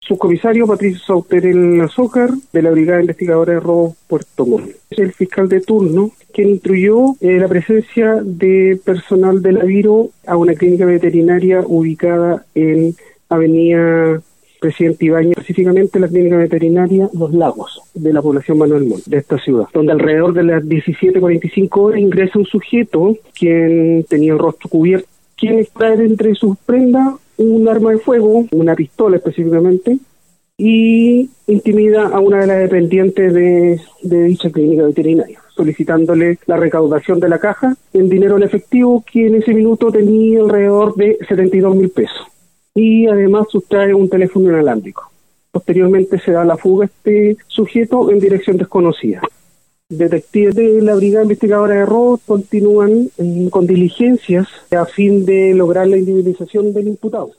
subcomisario Patricio Sauterel Azócar, de la Brigada Investigadora de Robo Puerto Montt. Es el fiscal de turno quien instruyó eh, la presencia de personal de la Viro a una clínica veterinaria ubicada en Avenida Presidente Ibañez, específicamente la clínica veterinaria Los Lagos, de la población Manuel Montt, de esta ciudad, donde alrededor de las 17.45 horas ingresa un sujeto quien tenía el rostro cubierto, quien extrae entre sus prendas un arma de fuego, una pistola específicamente, y intimida a una de las dependientes de, dicha clínica veterinaria, solicitándole la recaudación de la caja en dinero en efectivo, que en ese minuto tenía alrededor de 72 mil pesos. Y además sustrae un teléfono inalámbrico. Posteriormente se da la fuga este sujeto en dirección desconocida. Detectives de la Brigada Investigadora de Robo continúan eh, con diligencias a fin de lograr la individualización del imputado.